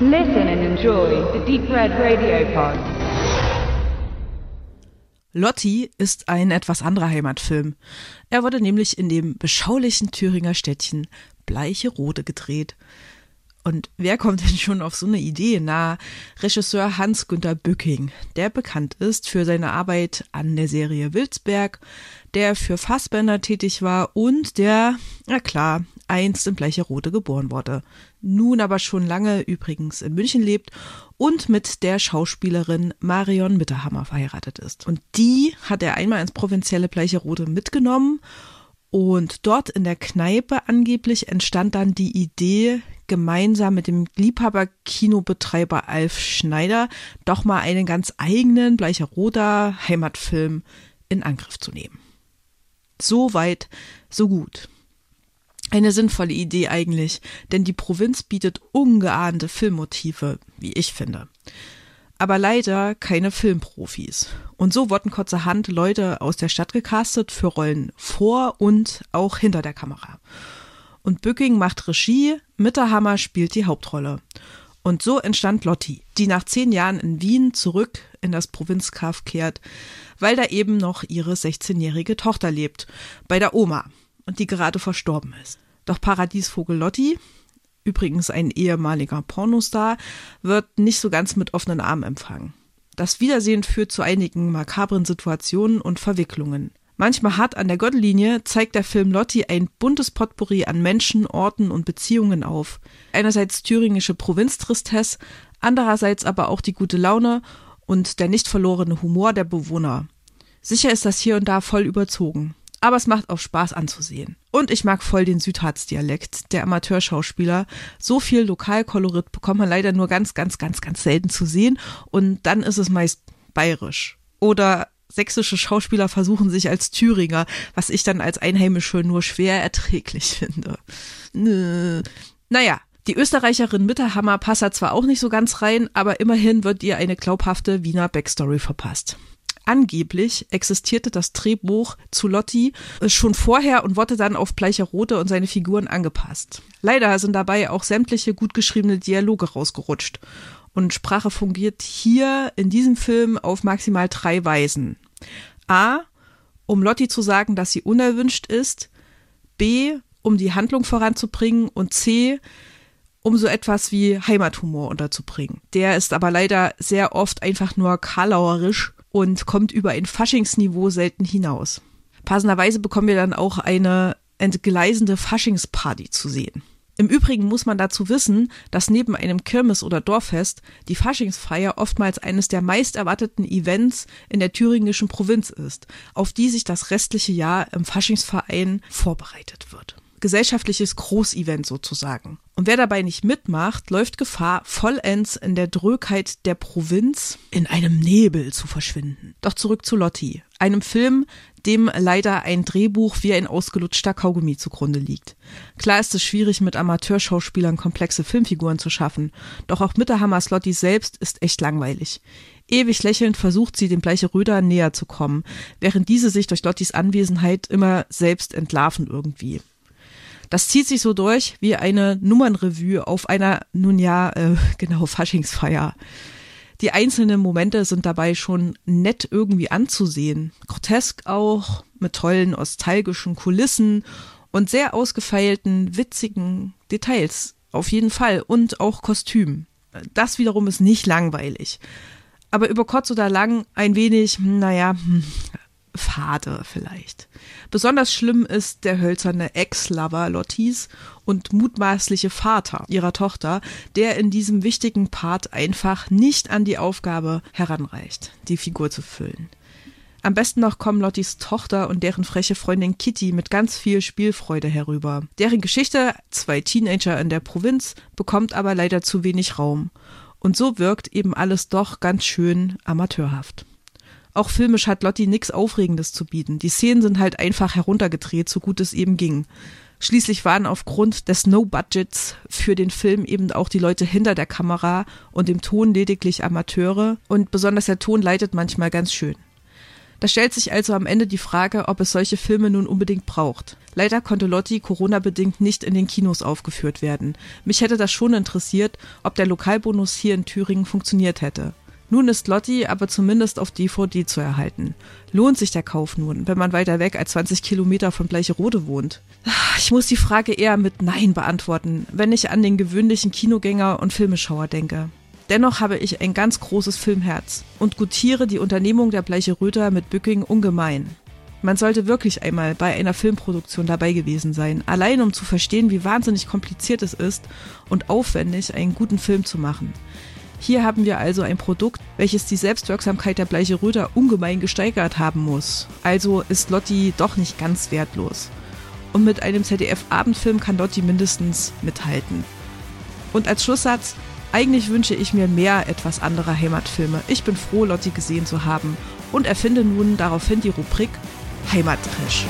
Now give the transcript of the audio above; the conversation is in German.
Listen and enjoy the Deep Red Radio Pod. Lotti ist ein etwas anderer Heimatfilm. Er wurde nämlich in dem beschaulichen Thüringer Städtchen Bleicherode gedreht. Und wer kommt denn schon auf so eine Idee? Na, Regisseur Hans-Günter Bücking, der bekannt ist für seine Arbeit an der Serie Wilsberg, der für Fassbender tätig war und der, na klar, einst in Bleicherode geboren wurde. Nun aber schon lange übrigens in München lebt und mit der Schauspielerin Marion Mitterhammer verheiratet ist. Und die hat er einmal ins provinzielle Bleicherode mitgenommen und dort in der Kneipe angeblich entstand dann die Idee, gemeinsam mit dem Liebhaber-Kinobetreiber Alf Schneider doch mal einen ganz eigenen Bleicheroder Heimatfilm in Angriff zu nehmen. So weit, so gut. Eine sinnvolle Idee eigentlich, denn die Provinz bietet ungeahnte Filmmotive, wie ich finde aber leider keine Filmprofis. Und so wurden kurzerhand Leute aus der Stadt gecastet für Rollen vor und auch hinter der Kamera. Und Bücking macht Regie, Mitterhammer spielt die Hauptrolle. Und so entstand Lotti, die nach zehn Jahren in Wien zurück in das Provinzkaff kehrt, weil da eben noch ihre 16-jährige Tochter lebt, bei der Oma, und die gerade verstorben ist. Doch Paradiesvogel Lotti, übrigens ein ehemaliger Pornostar, wird nicht so ganz mit offenen Armen empfangen. Das Wiedersehen führt zu einigen makabren Situationen und Verwicklungen. Manchmal hart an der Gürtellinie zeigt der Film Lotti ein buntes Potpourri an Menschen, Orten und Beziehungen auf. Einerseits thüringische Provinztristesse, andererseits aber auch die gute Laune und der nicht verlorene Humor der Bewohner. Sicher ist das hier und da voll überzogen aber es macht auch Spaß anzusehen. Und ich mag voll den Südharz-Dialekt der Amateurschauspieler. So viel Lokalkolorit bekommt man leider nur ganz, ganz, ganz, ganz selten zu sehen und dann ist es meist bayerisch. Oder sächsische Schauspieler versuchen sich als Thüringer, was ich dann als Einheimische nur schwer erträglich finde. Nö. Naja, die Österreicherin Mitterhammer passt zwar auch nicht so ganz rein, aber immerhin wird ihr eine glaubhafte Wiener Backstory verpasst. Angeblich existierte das Drehbuch zu Lotti äh, schon vorher und wurde dann auf Bleicherode und seine Figuren angepasst. Leider sind dabei auch sämtliche gut geschriebene Dialoge rausgerutscht. Und Sprache fungiert hier in diesem Film auf maximal drei Weisen. A, um Lotti zu sagen, dass sie unerwünscht ist. B, um die Handlung voranzubringen. Und C, um so etwas wie Heimathumor unterzubringen. Der ist aber leider sehr oft einfach nur kalauerisch und kommt über ein Faschingsniveau selten hinaus. Passenderweise bekommen wir dann auch eine entgleisende Faschingsparty zu sehen. Im Übrigen muss man dazu wissen, dass neben einem Kirmes- oder Dorffest die Faschingsfeier oftmals eines der meist erwarteten Events in der thüringischen Provinz ist, auf die sich das restliche Jahr im Faschingsverein vorbereitet wird gesellschaftliches Großevent sozusagen. Und wer dabei nicht mitmacht, läuft Gefahr, vollends in der Drögheit der Provinz in einem Nebel zu verschwinden. Doch zurück zu Lotti, einem Film, dem leider ein Drehbuch wie ein ausgelutschter Kaugummi zugrunde liegt. Klar ist es schwierig, mit Amateurschauspielern komplexe Filmfiguren zu schaffen, doch auch Mitterhammers Lotti selbst ist echt langweilig. Ewig lächelnd versucht sie dem Bleiche Röder näher zu kommen, während diese sich durch Lottis Anwesenheit immer selbst entlarven irgendwie. Das zieht sich so durch wie eine Nummernrevue auf einer, nun ja, äh, genau, Faschingsfeier. Die einzelnen Momente sind dabei schon nett irgendwie anzusehen. Grotesk auch, mit tollen nostalgischen Kulissen und sehr ausgefeilten, witzigen Details. Auf jeden Fall. Und auch Kostüm. Das wiederum ist nicht langweilig. Aber über kurz oder lang ein wenig, hm, naja, hm, fade vielleicht. Besonders schlimm ist der hölzerne Ex-Lover Lottis und mutmaßliche Vater ihrer Tochter, der in diesem wichtigen Part einfach nicht an die Aufgabe heranreicht, die Figur zu füllen. Am besten noch kommen Lottis Tochter und deren freche Freundin Kitty mit ganz viel Spielfreude herüber. Deren Geschichte, zwei Teenager in der Provinz, bekommt aber leider zu wenig Raum. Und so wirkt eben alles doch ganz schön amateurhaft. Auch filmisch hat Lotti nichts Aufregendes zu bieten. Die Szenen sind halt einfach heruntergedreht, so gut es eben ging. Schließlich waren aufgrund des No-Budgets für den Film eben auch die Leute hinter der Kamera und dem Ton lediglich Amateure und besonders der Ton leitet manchmal ganz schön. Da stellt sich also am Ende die Frage, ob es solche Filme nun unbedingt braucht. Leider konnte Lotti Corona-bedingt nicht in den Kinos aufgeführt werden. Mich hätte das schon interessiert, ob der Lokalbonus hier in Thüringen funktioniert hätte. Nun ist Lotti aber zumindest auf DVD zu erhalten. Lohnt sich der Kauf nun, wenn man weiter weg als 20 Kilometer von Bleicherode wohnt? Ich muss die Frage eher mit Nein beantworten, wenn ich an den gewöhnlichen Kinogänger und Filmeschauer denke. Dennoch habe ich ein ganz großes Filmherz und gutiere die Unternehmung der Bleicheröder mit Bücking ungemein. Man sollte wirklich einmal bei einer Filmproduktion dabei gewesen sein, allein um zu verstehen, wie wahnsinnig kompliziert es ist und aufwendig, einen guten Film zu machen. Hier haben wir also ein Produkt, welches die Selbstwirksamkeit der Bleiche Röder ungemein gesteigert haben muss. Also ist Lotti doch nicht ganz wertlos. Und mit einem ZDF-Abendfilm kann Lotti mindestens mithalten. Und als Schlusssatz, eigentlich wünsche ich mir mehr etwas anderer Heimatfilme. Ich bin froh, Lotti gesehen zu haben und erfinde nun daraufhin die Rubrik Heimattrash.